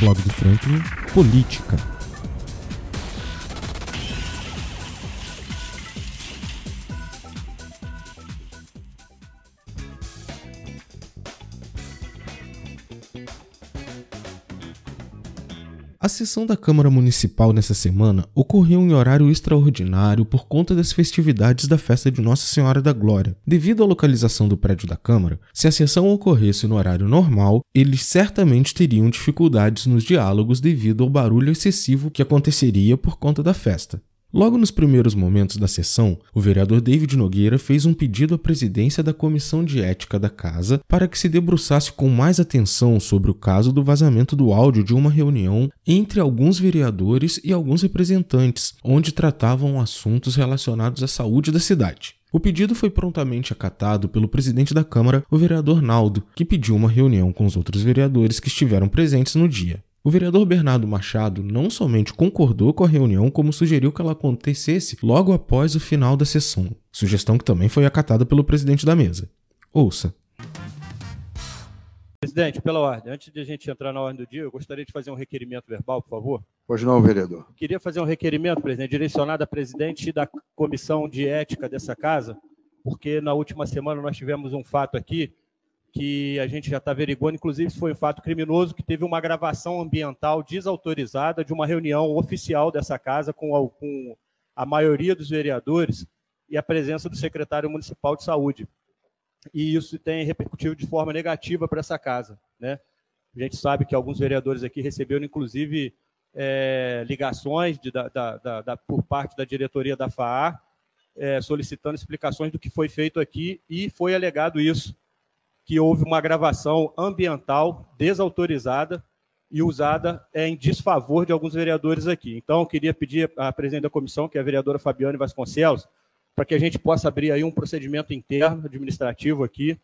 Blog do Franklin, Política. A sessão da Câmara Municipal nessa semana ocorreu em horário extraordinário por conta das festividades da festa de Nossa Senhora da Glória. Devido à localização do prédio da Câmara, se a sessão ocorresse no horário normal, eles certamente teriam dificuldades nos diálogos devido ao barulho excessivo que aconteceria por conta da festa. Logo nos primeiros momentos da sessão, o vereador David Nogueira fez um pedido à presidência da Comissão de Ética da Casa para que se debruçasse com mais atenção sobre o caso do vazamento do áudio de uma reunião entre alguns vereadores e alguns representantes, onde tratavam assuntos relacionados à saúde da cidade. O pedido foi prontamente acatado pelo presidente da Câmara, o vereador Naldo, que pediu uma reunião com os outros vereadores que estiveram presentes no dia. O vereador Bernardo Machado não somente concordou com a reunião, como sugeriu que ela acontecesse logo após o final da sessão, sugestão que também foi acatada pelo presidente da mesa. Ouça. Presidente, pela ordem, antes de a gente entrar na ordem do dia, eu gostaria de fazer um requerimento verbal, por favor. Pois não, vereador. Queria fazer um requerimento, presidente, direcionado à presidente da comissão de ética dessa casa, porque na última semana nós tivemos um fato aqui que a gente já está averiguando, inclusive foi um fato criminoso, que teve uma gravação ambiental desautorizada de uma reunião oficial dessa casa com a, com a maioria dos vereadores e a presença do secretário municipal de saúde. E isso tem repercutido de forma negativa para essa casa. Né? A gente sabe que alguns vereadores aqui receberam, inclusive, é, ligações de, da, da, da, por parte da diretoria da FAA, é, solicitando explicações do que foi feito aqui, e foi alegado isso que houve uma gravação ambiental desautorizada e usada em desfavor de alguns vereadores aqui. Então, eu queria pedir à presidente da comissão, que é a vereadora Fabiane Vasconcelos, para que a gente possa abrir aí um procedimento interno administrativo aqui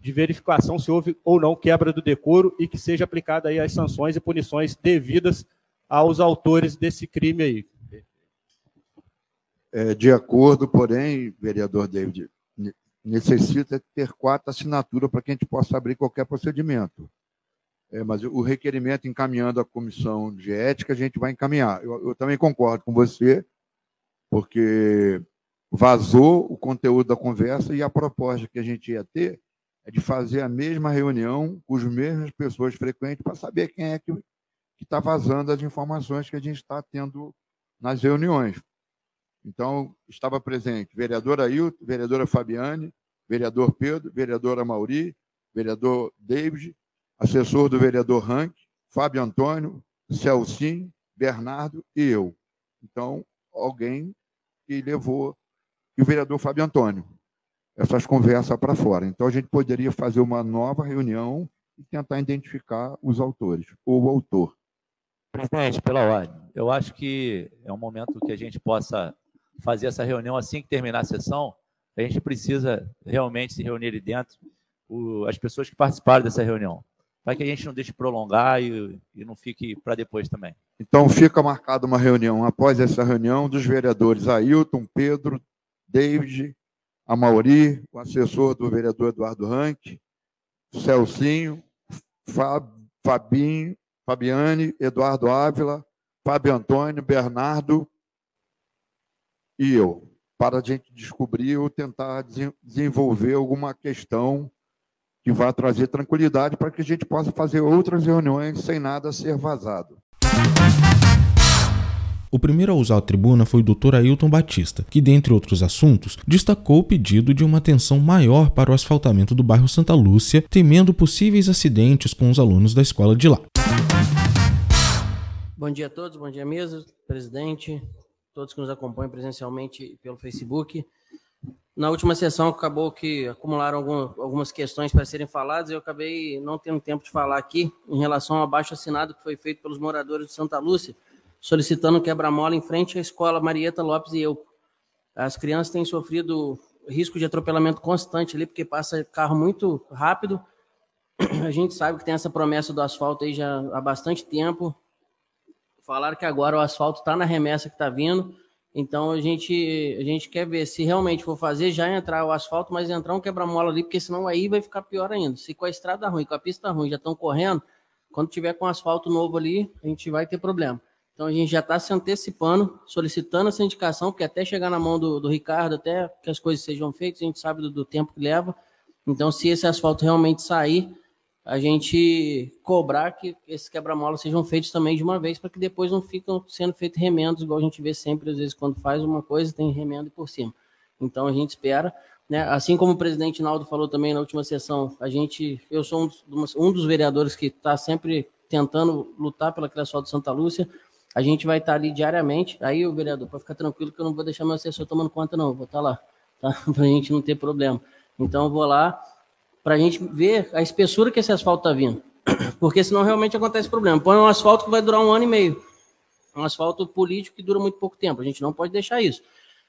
de verificação se houve ou não quebra do decoro e que seja aplicada aí as sanções e punições devidas aos autores desse crime aí. É, de acordo, porém, vereador David, necessita ter quatro assinaturas para que a gente possa abrir qualquer procedimento. É, mas o requerimento encaminhando à comissão de ética, a gente vai encaminhar. Eu, eu, também concordo com você, porque vazou o conteúdo da conversa e a proposta que a gente ia ter é de fazer a mesma reunião com as mesmas pessoas frequentes para saber quem é que está vazando as informações que a gente está tendo nas reuniões. Então, estava presente vereador Ailton, vereadora Fabiane, vereador Pedro, vereadora Mauri, vereador David, assessor do vereador Rank, Fábio Antônio, Celcinho, Bernardo e eu. Então, alguém que levou e o vereador Fábio Antônio essas conversas para fora. Então, a gente poderia fazer uma nova reunião e tentar identificar os autores ou o autor. Presidente, pela ordem, eu acho que é um momento que a gente possa fazer essa reunião assim que terminar a sessão. A gente precisa realmente se reunir ali dentro, o, as pessoas que participaram dessa reunião, para que a gente não deixe prolongar e, e não fique para depois também. Então fica marcada uma reunião após essa reunião dos vereadores Ailton, Pedro, David, Amauri, o assessor do vereador Eduardo Rank, Celcinho, Fab, Fabinho, Fabiane, Eduardo Ávila, Fábio Antônio, Bernardo, e eu, para a gente descobrir ou tentar desenvolver alguma questão que vá trazer tranquilidade para que a gente possa fazer outras reuniões sem nada ser vazado. O primeiro a usar a tribuna foi o Dr. Ailton Batista, que, dentre outros assuntos, destacou o pedido de uma atenção maior para o asfaltamento do bairro Santa Lúcia, temendo possíveis acidentes com os alunos da escola de lá. Bom dia a todos, bom dia mesa, presidente, todos que nos acompanham presencialmente pelo Facebook. Na última sessão acabou que acumularam algumas questões para serem faladas e eu acabei não tendo tempo de falar aqui em relação ao abaixo assinado que foi feito pelos moradores de Santa Lúcia, solicitando quebra-mola em frente à escola Marieta Lopes e eu. As crianças têm sofrido risco de atropelamento constante ali, porque passa carro muito rápido. A gente sabe que tem essa promessa do asfalto aí já há bastante tempo. Falaram que agora o asfalto está na remessa que está vindo. Então a gente, a gente quer ver se realmente for fazer, já entrar o asfalto, mas entrar um quebra-mola ali, porque senão aí vai ficar pior ainda. Se com a estrada ruim, com a pista ruim, já estão correndo, quando tiver com asfalto novo ali, a gente vai ter problema. Então a gente já está se antecipando, solicitando essa indicação, porque até chegar na mão do, do Ricardo, até que as coisas sejam feitas, a gente sabe do, do tempo que leva. Então, se esse asfalto realmente sair, a gente cobrar que esses quebra-molas sejam feitos também de uma vez, para que depois não fiquem sendo feitos remendos, igual a gente vê sempre, às vezes, quando faz uma coisa, tem remendo por cima. Então, a gente espera. Né? Assim como o presidente Naldo falou também na última sessão, a gente, eu sou um dos, um dos vereadores que está sempre tentando lutar pela criação do Santa Lúcia. A gente vai estar tá ali diariamente. Aí, o vereador, para ficar tranquilo, que eu não vou deixar meu assessor tomando conta, não. vou estar tá lá, tá? para a gente não ter problema. Então, eu vou lá para a gente ver a espessura que esse asfalto está vindo. Porque senão realmente acontece problema. Põe um asfalto que vai durar um ano e meio. Um asfalto político que dura muito pouco tempo. A gente não pode deixar isso.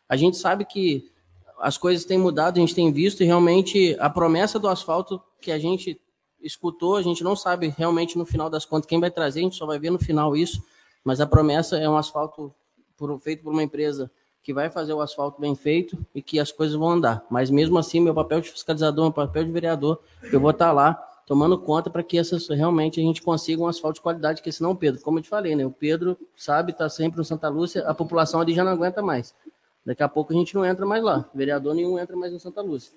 A gente sabe que as coisas têm mudado, a gente tem visto, e realmente a promessa do asfalto que a gente escutou, a gente não sabe realmente no final das contas quem vai trazer, a gente só vai ver no final isso, mas a promessa é um asfalto por, feito por uma empresa que vai fazer o asfalto bem feito e que as coisas vão andar. Mas mesmo assim, meu papel de fiscalizador, meu papel de vereador, eu vou estar lá tomando conta para que essas realmente a gente consiga um asfalto de qualidade, que senão, Pedro, como eu te falei, né? O Pedro sabe, está sempre no Santa Lúcia, a população ali já não aguenta mais. Daqui a pouco a gente não entra mais lá. Vereador nenhum entra mais no Santa Lúcia.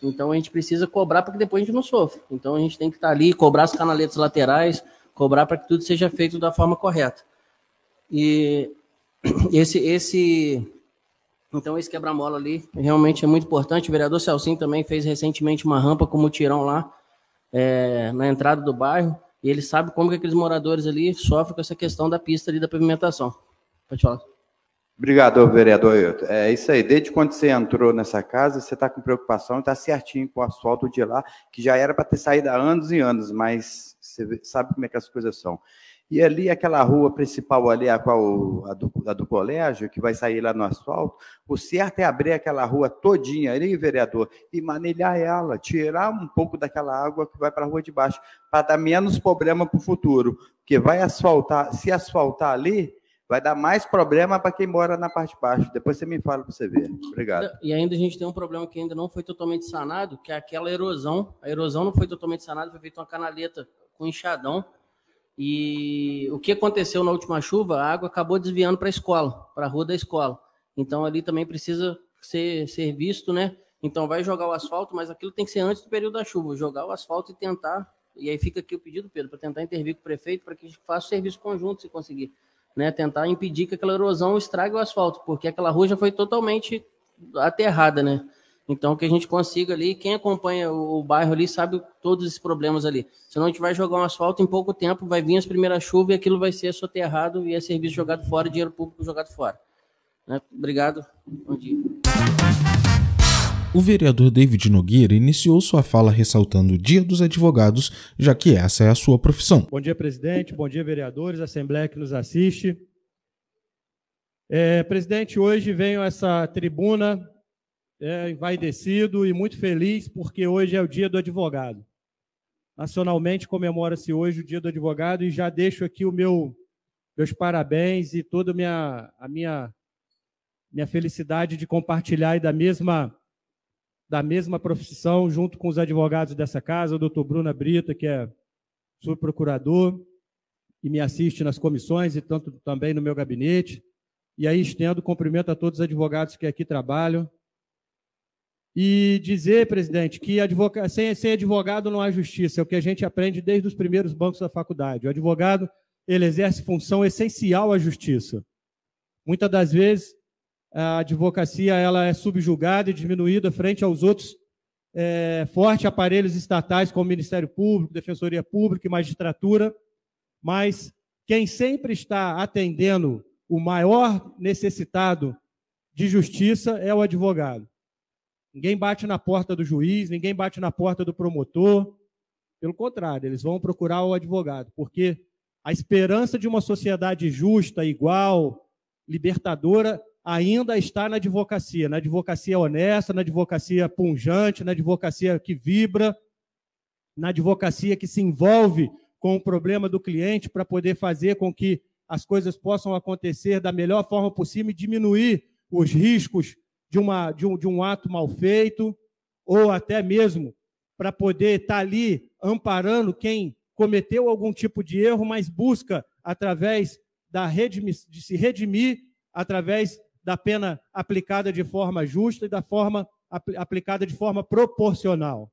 Então a gente precisa cobrar para que depois a gente não sofra. Então a gente tem que estar ali, cobrar as canaletas laterais, cobrar para que tudo seja feito da forma correta. E esse, esse então, esse quebra-mola ali realmente é muito importante. O vereador Celcinho também fez recentemente uma rampa com mutirão lá é, na entrada do bairro. E ele sabe como que aqueles moradores ali sofrem com essa questão da pista ali da pavimentação. Pode falar. Obrigado, vereador Ailton. É isso aí. Desde quando você entrou nessa casa, você está com preocupação e está certinho com o asfalto de lá, que já era para ter saído há anos e anos, mas você sabe como é que as coisas são. E ali, aquela rua principal ali, a, qual, a, do, a do colégio, que vai sair lá no asfalto, o certo é abrir aquela rua todinha ali, vereador, e manilhar ela, tirar um pouco daquela água que vai para a rua de baixo, para dar menos problema para o futuro. Porque vai asfaltar, se asfaltar ali, vai dar mais problema para quem mora na parte de baixo. Depois você me fala para você ver. Obrigado. E ainda a gente tem um problema que ainda não foi totalmente sanado, que é aquela erosão. A erosão não foi totalmente sanada, foi feita uma canaleta com enxadão e o que aconteceu na última chuva, a água acabou desviando para a escola, para a rua da escola. Então ali também precisa ser, ser visto, né? Então vai jogar o asfalto, mas aquilo tem que ser antes do período da chuva, jogar o asfalto e tentar. E aí fica aqui o pedido, Pedro, para tentar intervir com o prefeito para que a gente faça o serviço conjunto, se conseguir. Né? Tentar impedir que aquela erosão estrague o asfalto, porque aquela rua já foi totalmente aterrada, né? Então, que a gente consiga ali, quem acompanha o, o, bairro ali sabe todos esses problemas ali. Senão a gente vai jogar um asfalto em pouco tempo, vai vir as primeiras chuvas e aquilo vai ser soterrado e é serviço jogado fora, dinheiro público jogado fora. Né? Obrigado. Bom dia. O vereador David Nogueira iniciou sua fala ressaltando o Dia dos Advogados, já que essa é a sua profissão. Bom dia, presidente. Bom dia, vereadores, assembleia que nos assiste. É, presidente, hoje venho a essa tribuna é, envaidecido e muito feliz porque hoje é o dia do advogado. Nacionalmente comemora-se hoje o dia do advogado e já deixo aqui o meu meus parabéns e toda a minha, a minha, minha felicidade de compartilhar da mesma da mesma profissão junto com os advogados dessa casa, o doutor Bruna Brita, que é subprocurador e me assiste nas comissões e tanto também no meu gabinete. E aí estendo cumprimento a todos os advogados que aqui trabalham, e dizer, presidente, que advogado, sem, sem advogado não há justiça, é o que a gente aprende desde os primeiros bancos da faculdade. O advogado ele exerce função essencial à justiça. Muitas das vezes a advocacia ela é subjugada e diminuída frente aos outros é, fortes aparelhos estatais como Ministério Público, Defensoria Pública e Magistratura, mas quem sempre está atendendo o maior necessitado de justiça é o advogado. Ninguém bate na porta do juiz, ninguém bate na porta do promotor. Pelo contrário, eles vão procurar o advogado, porque a esperança de uma sociedade justa, igual, libertadora, ainda está na advocacia, na advocacia honesta, na advocacia punjante, na advocacia que vibra, na advocacia que se envolve com o problema do cliente para poder fazer com que as coisas possam acontecer da melhor forma possível e diminuir os riscos de, uma, de, um, de um ato mal feito, ou até mesmo para poder estar tá ali amparando quem cometeu algum tipo de erro, mas busca, através da redimir, de se redimir, através da pena aplicada de forma justa e da forma aplicada de forma proporcional.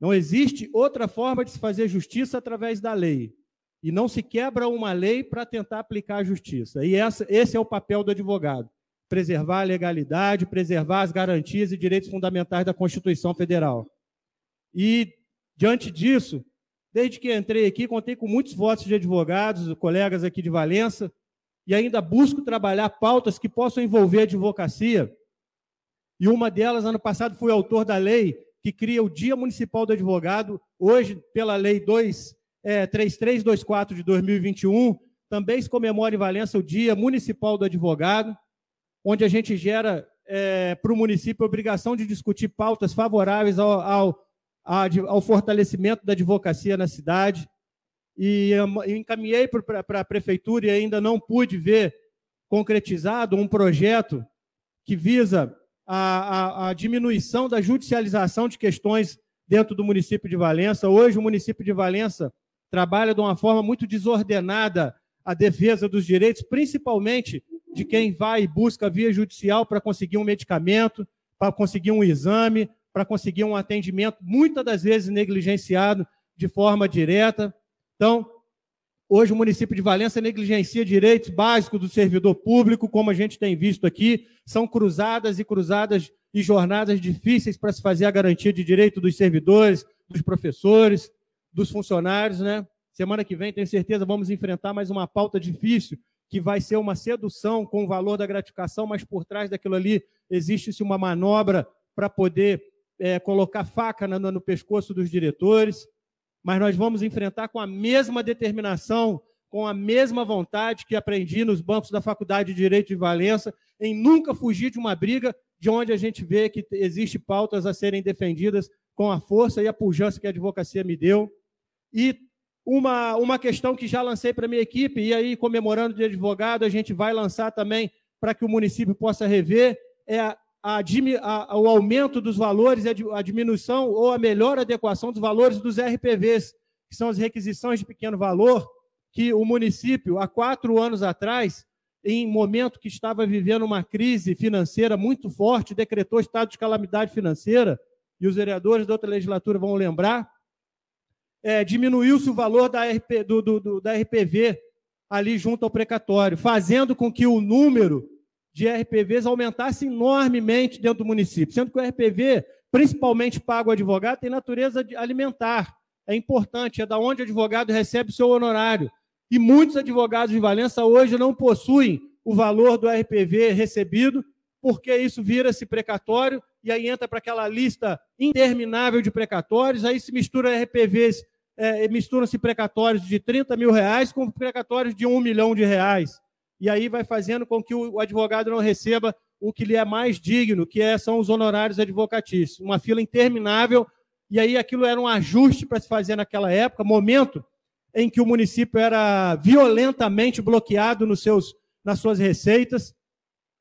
Não existe outra forma de se fazer justiça através da lei. E não se quebra uma lei para tentar aplicar a justiça. E essa, esse é o papel do advogado: preservar a legalidade, preservar as garantias e direitos fundamentais da Constituição Federal. E, diante disso, desde que entrei aqui, contei com muitos votos de advogados, colegas aqui de Valença, e ainda busco trabalhar pautas que possam envolver a advocacia. E uma delas, ano passado, fui autor da lei que cria o Dia Municipal do Advogado, hoje, pela Lei 2, é, 3324 de 2021, também se comemora em Valença o Dia Municipal do Advogado, onde a gente gera é, para o município a obrigação de discutir pautas favoráveis ao, ao, ao fortalecimento da advocacia na cidade. E encaminhei para a prefeitura e ainda não pude ver concretizado um projeto que visa a, a, a diminuição da judicialização de questões dentro do município de Valença. Hoje, o município de Valença trabalha de uma forma muito desordenada a defesa dos direitos, principalmente de quem vai e busca via judicial para conseguir um medicamento, para conseguir um exame, para conseguir um atendimento, muitas das vezes negligenciado de forma direta. Então, hoje o município de Valença negligencia direitos básicos do servidor público, como a gente tem visto aqui, são cruzadas e cruzadas e jornadas difíceis para se fazer a garantia de direito dos servidores, dos professores, dos funcionários, né? Semana que vem, tenho certeza, vamos enfrentar mais uma pauta difícil, que vai ser uma sedução com o valor da gratificação, mas por trás daquilo ali existe-se uma manobra para poder é, colocar faca no, no pescoço dos diretores. Mas nós vamos enfrentar com a mesma determinação, com a mesma vontade que aprendi nos bancos da Faculdade de Direito de Valença, em nunca fugir de uma briga de onde a gente vê que existe pautas a serem defendidas com a força e a pujança que a advocacia me deu. E uma, uma questão que já lancei para a minha equipe, e aí, comemorando de advogado, a gente vai lançar também para que o município possa rever, é a, a, a, o aumento dos valores, a diminuição ou a melhor adequação dos valores dos RPVs, que são as requisições de pequeno valor, que o município, há quatro anos atrás, em momento que estava vivendo uma crise financeira muito forte, decretou estado de calamidade financeira, e os vereadores da outra legislatura vão lembrar, é, diminuiu-se o valor da, RP, do, do, do, da RPV ali junto ao precatório, fazendo com que o número de RPVs aumentasse enormemente dentro do município, sendo que o RPV, principalmente pago ao advogado, tem natureza alimentar. É importante, é da onde o advogado recebe o seu honorário. E muitos advogados de Valença hoje não possuem o valor do RPV recebido, porque isso vira-se precatório e aí entra para aquela lista interminável de precatórios, aí se mistura RPVs é, misturam-se precatórios de 30 mil reais com precatórios de 1 milhão de reais. E aí vai fazendo com que o advogado não receba o que lhe é mais digno, que é, são os honorários advocatícios. Uma fila interminável, e aí aquilo era um ajuste para se fazer naquela época, momento em que o município era violentamente bloqueado nos seus, nas suas receitas.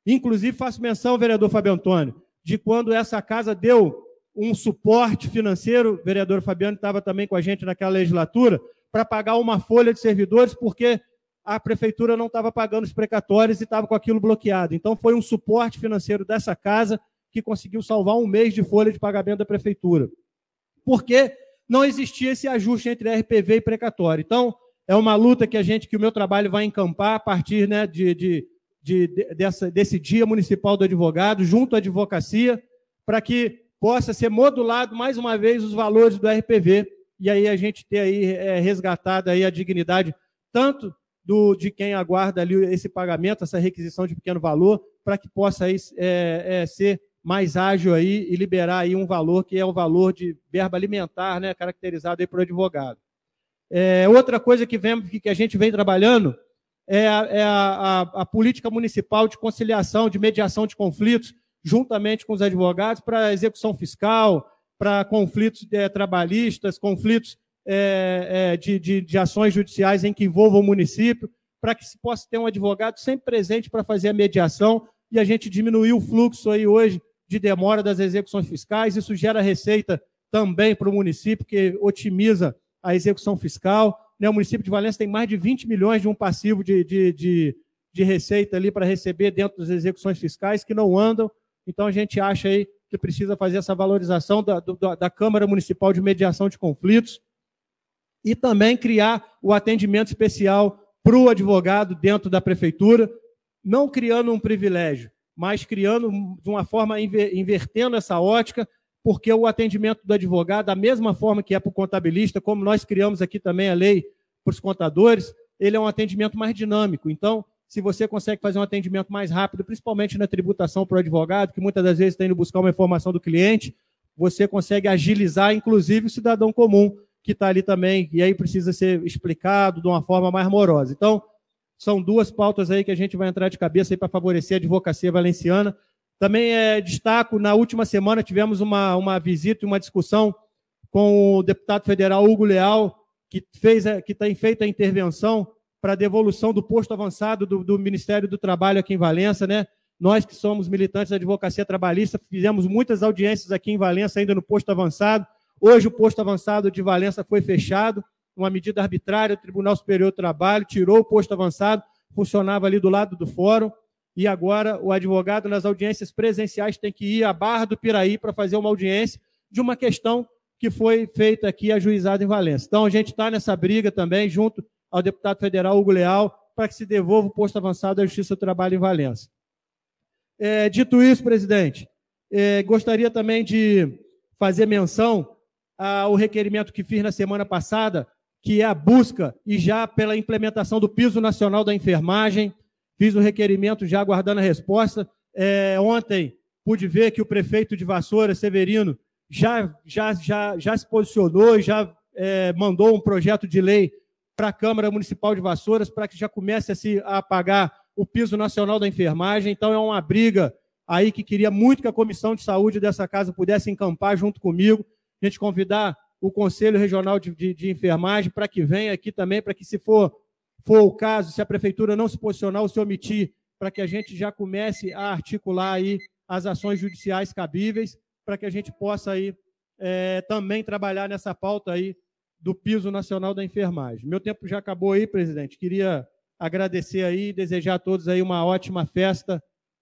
Inclusive, faço menção, vereador Fábio Antônio, de quando essa casa deu um suporte financeiro, o vereador Fabiano estava também com a gente naquela legislatura, para pagar uma folha de servidores, porque a prefeitura não estava pagando os precatórios e estava com aquilo bloqueado. Então, foi um suporte financeiro dessa casa que conseguiu salvar um mês de folha de pagamento da prefeitura. Porque não existia esse ajuste entre RPV e precatório. Então, é uma luta que a gente, que o meu trabalho vai encampar a partir né, de, de, de, dessa, desse Dia Municipal do Advogado, junto à advocacia, para que possa ser modulado mais uma vez os valores do RPV e aí a gente ter aí é, resgatado aí a dignidade tanto do, de quem aguarda ali esse pagamento, essa requisição de pequeno valor, para que possa aí, é, é, ser mais ágil aí e liberar aí um valor que é o valor de verba alimentar, né, caracterizado aí por advogado. É, outra coisa que, vem, que a gente vem trabalhando é, a, é a, a, a política municipal de conciliação, de mediação de conflitos, juntamente com os advogados, para execução fiscal, para conflitos é, trabalhistas, conflitos é, é, de, de, de, ações judiciais em que envolvam o município, para que se possa ter um advogado sempre presente para fazer a mediação e a gente diminuir o fluxo aí hoje de demora das execuções fiscais. Isso gera receita também para o município, que otimiza a execução fiscal. Né? O município de Valença tem mais de 20 milhões de um passivo de, de, de, de receita ali para receber dentro das execuções fiscais que não andam. Então, a gente acha aí que precisa fazer essa valorização da, da, Câmara Municipal de Mediação de Conflitos e também criar o atendimento especial para o advogado dentro da prefeitura, não criando um privilégio, mas criando de uma forma, invertendo essa ótica, porque o atendimento do advogado, da mesma forma que é para o contabilista, como nós criamos aqui também a lei para os contadores, ele é um atendimento mais dinâmico. Então, se você consegue fazer um atendimento mais rápido, principalmente na tributação para o advogado, que muitas das vezes está indo buscar uma informação do cliente, você consegue agilizar, inclusive, o cidadão comum que está ali também, e aí precisa ser explicado de uma forma mais amorosa. Então, são duas pautas aí que a gente vai entrar de cabeça para favorecer a advocacia valenciana. Também é, destaco, na última semana tivemos uma, uma visita e uma discussão com o deputado federal Hugo Leal, que, fez, que tem feito a intervenção para a devolução do posto avançado do, do Ministério do Trabalho aqui em Valença, né? Nós que somos militantes da advocacia trabalhista, fizemos muitas audiências aqui em Valença, ainda no posto avançado, Hoje o posto avançado de Valença foi fechado, uma medida arbitrária, o Tribunal Superior do Trabalho tirou o posto avançado, funcionava ali do lado do fórum, e agora o advogado nas audiências presenciais tem que ir à Barra do Piraí para fazer uma audiência de uma questão que foi feita aqui, ajuizada em Valença. Então a gente está nessa briga também, junto ao deputado federal Hugo Leal, para que se devolva o posto avançado da Justiça do Trabalho em Valença. É, dito isso, presidente, é, gostaria também de fazer menção ah, o requerimento que fiz na semana passada, que é a busca e já pela implementação do piso nacional da enfermagem. Fiz o requerimento já aguardando a resposta. É, ontem pude ver que o prefeito de Vassoura, Severino, já, já, já, já se posicionou e já é, mandou um projeto de lei para a Câmara Municipal de Vassouras para que já comece a se a pagar o piso nacional da enfermagem. Então é uma briga aí que queria muito que a comissão de saúde dessa casa pudesse encampar junto comigo a gente convidar o Conselho Regional de, de, de Enfermagem para que venha aqui também, para que, se for, for o caso, se a Prefeitura não se posicionar ou se omitir, para que a gente já comece a articular aí as ações judiciais cabíveis, para que a gente possa aí é, também trabalhar nessa pauta aí do piso nacional da enfermagem. Meu tempo já acabou aí, presidente. Queria agradecer aí, desejar a todos aí uma ótima festa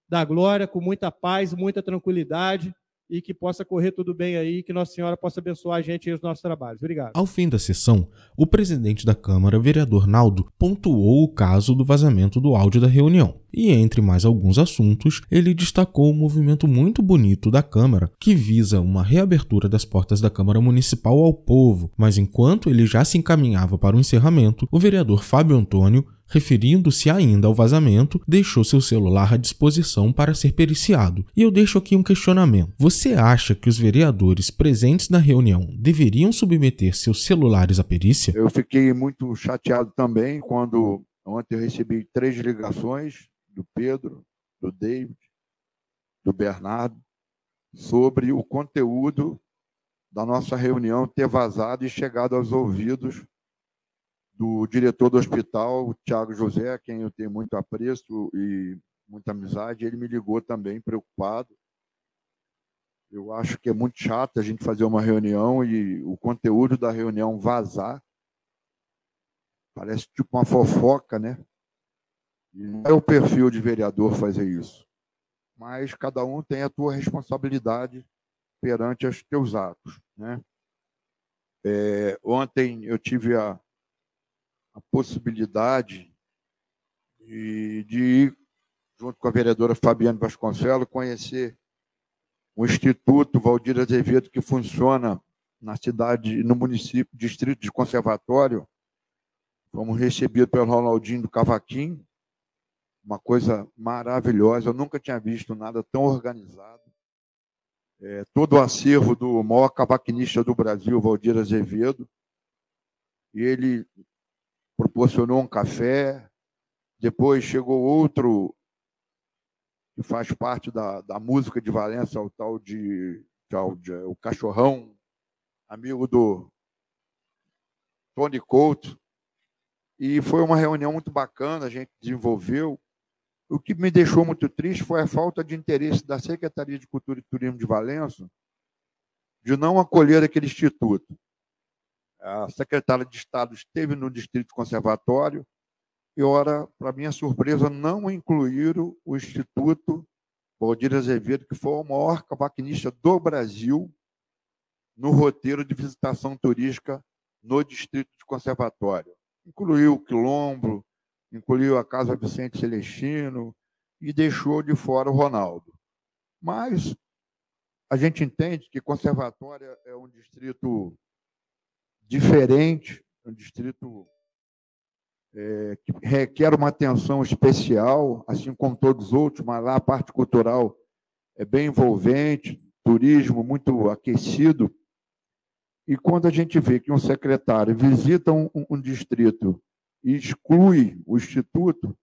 da glória, com muita paz, muita tranquilidade e que possa correr tudo bem aí, que Nossa Senhora possa abençoar a gente e os nossos trabalhos. Obrigado. Ao fim da sessão, o presidente da Câmara, vereador Naldo, pontuou o caso do vazamento do áudio da reunião. E entre mais alguns assuntos, ele destacou um movimento muito bonito da Câmara, que visa uma reabertura das portas da Câmara Municipal ao povo. Mas enquanto ele já se encaminhava para o encerramento, o vereador Fábio Antônio referindo-se ainda ao vazamento, deixou seu celular à disposição para ser periciado. E eu deixo aqui um questionamento. Você acha que os vereadores presentes na reunião deveriam submeter seus celulares à perícia? Eu fiquei muito chateado também quando ontem eu recebi três ligações do Pedro, do David, do Bernardo, sobre o conteúdo da nossa reunião ter vazado e chegado aos ouvidos do diretor do hospital, Tiago José, a quem eu tenho muito apreço e muita amizade, ele me ligou também preocupado. Eu acho que é muito chato a gente fazer uma reunião e o conteúdo da reunião vazar. Parece tipo uma fofoca, né? E não é o perfil de vereador fazer isso. Mas cada um tem a tua responsabilidade perante os teus atos, né? É, ontem eu tive a, a possibilidade de, de ir, junto com a vereadora Fabiane Vasconcelos, conhecer o Instituto Valdir Azevedo, que funciona na cidade, no município, distrito de Conservatório. Fomos recebidos pelo Ronaldinho do Cavaquim, uma coisa maravilhosa. Eu nunca tinha visto nada tão organizado. É, todo o acervo do maior cavaquinista do Brasil, Valdir Azevedo. Ele proporcionou um café. Depois chegou outro que faz parte da, da música de Valença, o tal de, tal de o Cachorrão, amigo do Tony Couto. E foi uma reunião muito bacana, a gente desenvolveu. O que me deixou muito triste foi a falta de interesse da Secretaria de Cultura e Turismo de Valença de não acolher aquele instituto. A secretária de Estado esteve no Distrito Conservatório e, ora, para minha surpresa, não incluíram o Instituto Valdir Azevedo, que foi o maior cavaquinista do Brasil, no roteiro de visitação turística no Distrito Conservatório. Incluiu o Quilombo, incluiu a Casa Vicente Celestino e deixou de fora o Ronaldo. Mas a gente entende que Conservatório é um distrito diferente, um distrito é, que requer uma atenção especial, assim como todos os outros, mas lá a parte cultural é bem envolvente, turismo muito aquecido. E quando a gente vê que um secretário visita um, um distrito e exclui o instituto,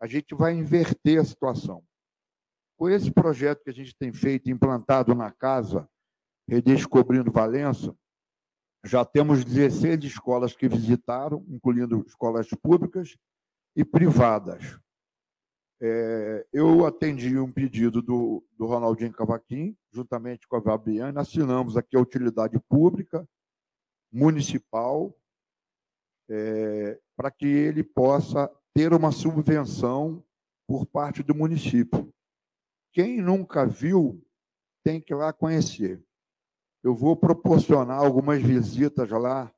a gente vai inverter a situação. Com esse projeto que a gente tem feito, implantado na casa, Redescobrindo Valença, já temos 16 escolas que visitaram, incluindo escolas públicas e privadas. É, eu atendi um pedido do, do Ronaldinho Cavaquim, juntamente com a Fabiana, assinamos aqui a utilidade pública, municipal, é, para que ele possa ter uma subvenção por parte do município. Quem nunca viu tem que ir lá conhecer. Eu vou proporcionar algumas visitas lá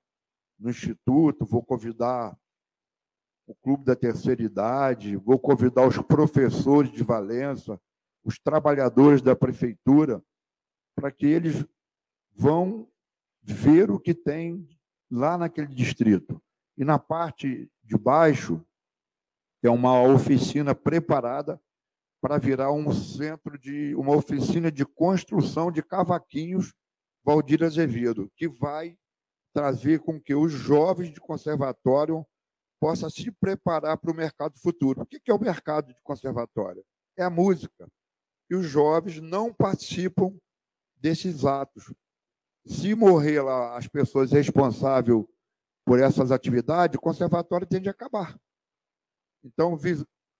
no Instituto, vou convidar o Clube da Terceira Idade, vou convidar os professores de Valença, os trabalhadores da prefeitura, para que eles vão ver o que tem lá naquele distrito. E na parte de baixo, é uma oficina preparada para virar um centro de uma oficina de construção de cavaquinhos Valdir Azevedo, que vai trazer com que os jovens de conservatório possam se preparar para o mercado futuro. O que é o mercado de conservatório? É a música. E os jovens não participam desses atos. Se morrer lá as pessoas responsáveis por essas atividades, o conservatório tende a acabar. Então,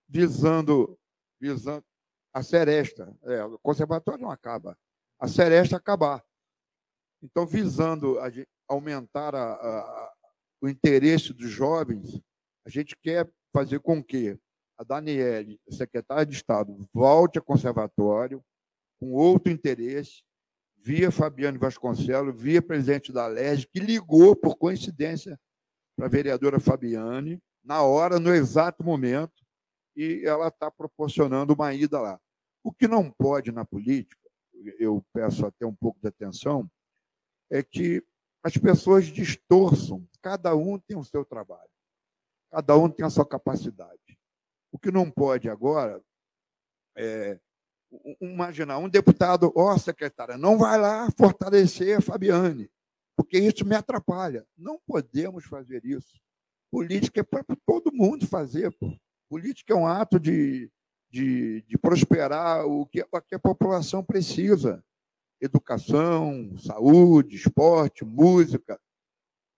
visando, visando a seresta, é, o conservatório não acaba, a seresta acabar. Então, visando a, aumentar a, a, o interesse dos jovens, a gente quer fazer com que a Daniele, secretária de Estado, volte ao conservatório com outro interesse, via Fabiano Vasconcelos, via presidente da LERJ, que ligou, por coincidência, para a vereadora Fabiane, na hora, no exato momento, e ela está proporcionando uma ida lá. O que não pode na política, eu peço até um pouco de atenção, é que as pessoas distorçam, cada um tem o seu trabalho, cada um tem a sua capacidade. O que não pode agora é imaginar um deputado, ó, oh, secretária, não vai lá fortalecer a Fabiane, porque isso me atrapalha. Não podemos fazer isso. Política é para todo mundo fazer. Pô. Política é um ato de, de, de prosperar o que, o que a população precisa. Educação, saúde, esporte, música.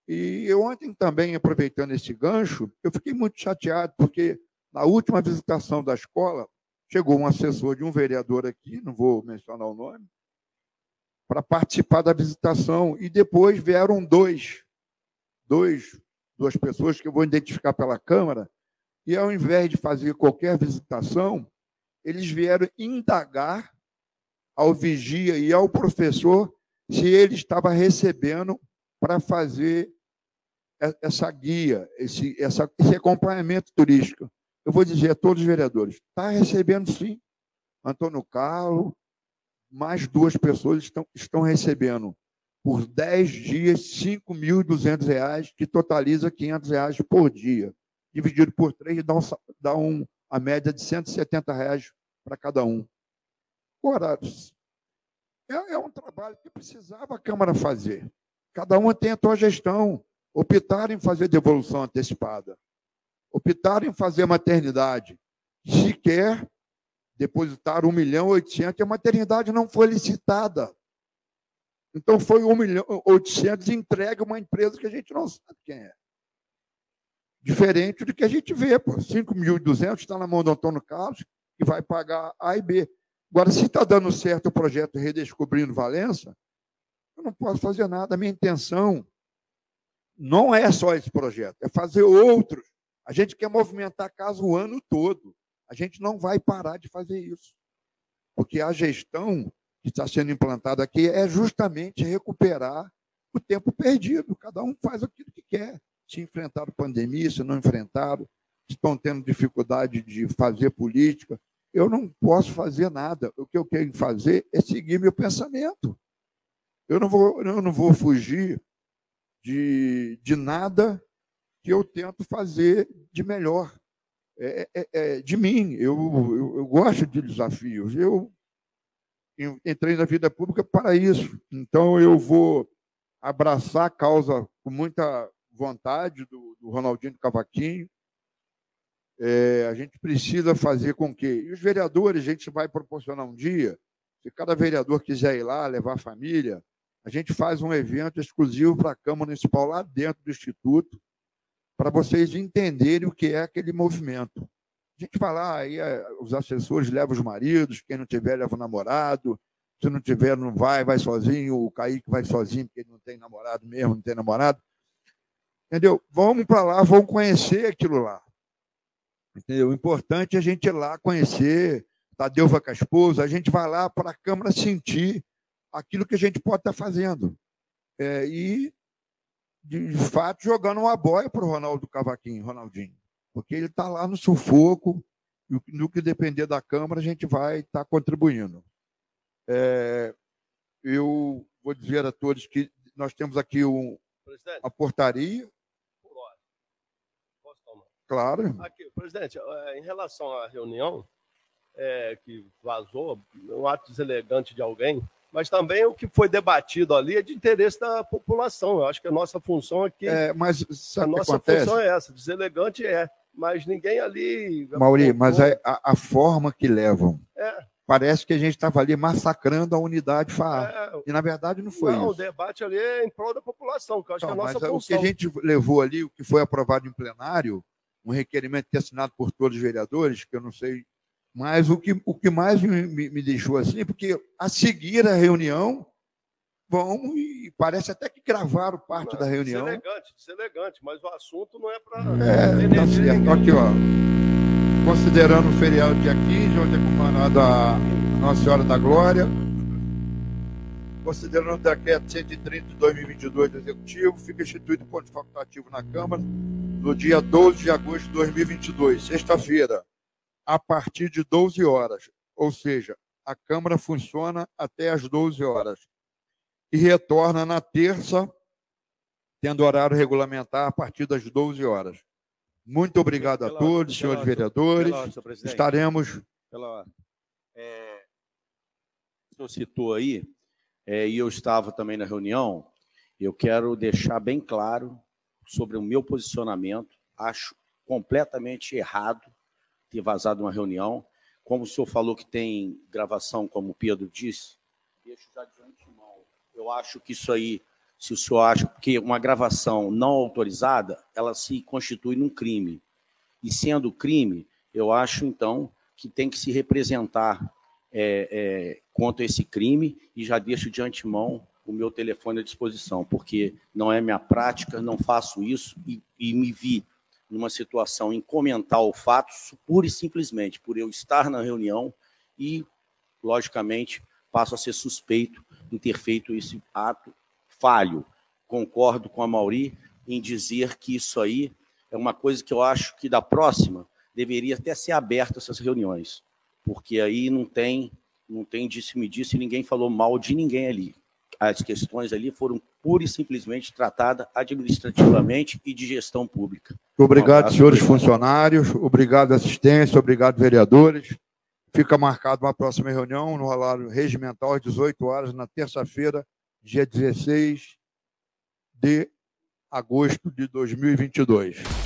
E ontem também, aproveitando esse gancho, eu fiquei muito chateado, porque na última visitação da escola, chegou um assessor de um vereador aqui, não vou mencionar o nome, para participar da visitação. E depois vieram dois, dois, duas pessoas que eu vou identificar pela Câmara, e ao invés de fazer qualquer visitação, eles vieram indagar ao vigia e ao professor se ele estava recebendo para fazer essa guia, esse, essa, esse acompanhamento turístico. Eu vou dizer a todos os vereadores: está recebendo sim. Antônio Carlos, mais duas pessoas estão, estão recebendo por 10 dias R$ 5.200, que totaliza 500 reais por dia. Dividido por três, dá, um, dá um, a média de 170 reais para cada um. Agora, é, é um trabalho que precisava a Câmara fazer. Cada uma tem a sua gestão. Optaram em fazer devolução antecipada. Optaram em fazer maternidade. Sequer depositaram 1 milhão e 800 e a maternidade não foi licitada. Então foi 1 milhão e 800 entregue a uma empresa que a gente não sabe quem é. Diferente do que a gente vê, pô. 5.200 está na mão do Antônio Carlos, que vai pagar A e B. Agora, se está dando certo o projeto Redescobrindo Valença, eu não posso fazer nada. A minha intenção não é só esse projeto, é fazer outros. A gente quer movimentar a casa o ano todo. A gente não vai parar de fazer isso. Porque a gestão que está sendo implantada aqui é justamente recuperar o tempo perdido. Cada um faz aquilo que quer. Se enfrentaram pandemia, se não enfrentaram, estão tendo dificuldade de fazer política. Eu não posso fazer nada. O que eu quero fazer é seguir meu pensamento. Eu não vou, eu não vou fugir de, de nada que eu tento fazer de melhor. É, é, é de mim. Eu, eu, eu, gosto de desafios. Eu entrei na vida pública para isso. Então, eu vou abraçar a causa com muita vontade do, do Ronaldinho Cavaquinho. É, a gente precisa fazer com que. E os vereadores, a gente vai proporcionar um dia, se cada vereador quiser ir lá, levar a família, a gente faz um evento exclusivo para a Câmara Municipal lá dentro do Instituto, para vocês entenderem o que é aquele movimento. A gente vai lá, aí eh, os assessores levam os maridos, quem não tiver leva o namorado, se não tiver, não vai, vai sozinho, o Kaique vai sozinho, porque ele não tem namorado mesmo, não tem namorado. Entendeu? Vamos para lá, vamos conhecer aquilo lá. Entendeu? O importante é a gente ir lá conhecer, Tadeu com a esposa, a gente vai lá para a Câmara sentir aquilo que a gente pode estar fazendo. É, e, de, de, fato, jogando uma boia para o Ronaldo Cavaquinho, Ronaldinho. Porque ele está lá no sufoco, e no que depender da Câmara, a gente vai estar contribuindo. É, eu vou dizer a todos que nós temos aqui um, uma portaria. Claro. Aqui, presidente, é, em relação à reunião é, que vazou, um ato deselegante de alguém, mas também o que foi debatido ali é de interesse da população. Eu acho que a nossa função aqui. É, mas a nossa função é essa, deselegante é, mas ninguém ali. Mauri, mas a, a, forma que levam. É. Parece que a gente estava ali massacrando a unidade FAA. É, e, na verdade, não foi não, isso. o debate ali é em prol da população, que eu acho não, que é a nossa mas função. O que a gente levou ali, o que foi aprovado em plenário, um requerimento que é assinado por todos os vereadores, que eu não sei mas o que, o que mais me, me deixou assim, porque a seguir a reunião, vão e parece até que gravaram parte não, da reunião. Deselegante, deselegante, mas o assunto não é para. É, tá certo. Aqui, ó. Considerando o feriado dia 15, onde é comemorada a Nossa Senhora da Glória, considerando o decreto 130 de 2022 do Executivo, fica instituído ponto facultativo na Câmara no dia 12 de agosto de 2022, sexta-feira a partir de 12 horas, ou seja, a Câmara funciona até às 12 horas e retorna na terça, tendo horário regulamentar a partir das 12 horas. Muito obrigado a todos, senhores vereadores. Estaremos. Pela, é, o senhor citou aí, é, e eu estava também na reunião, eu quero deixar bem claro sobre o meu posicionamento. Acho completamente errado ter vazado uma reunião. Como o senhor falou que tem gravação, como o Pedro disse, deixo já de antemão. Eu acho que isso aí, se o senhor acha que uma gravação não autorizada, ela se constitui num crime. E sendo crime, eu acho, então, que tem que se representar é, é, contra esse crime e já deixo de antemão o meu telefone à disposição, porque não é minha prática, não faço isso e, e me vi numa situação em comentar o fato, pura e simplesmente por eu estar na reunião e, logicamente, passo a ser suspeito em ter feito esse ato falho. Concordo com a Mauri em dizer que isso aí é uma coisa que eu acho que da próxima deveria até ser aberta essas reuniões, porque aí não tem, não tem disse-me disse, ninguém falou mal de ninguém ali as questões ali foram pura e simplesmente tratadas administrativamente e de gestão pública. Obrigado, senhores funcionários, obrigado assistência, obrigado vereadores. Fica marcado uma próxima reunião no horário regimental às 18 horas na terça-feira, dia 16 de agosto de 2022.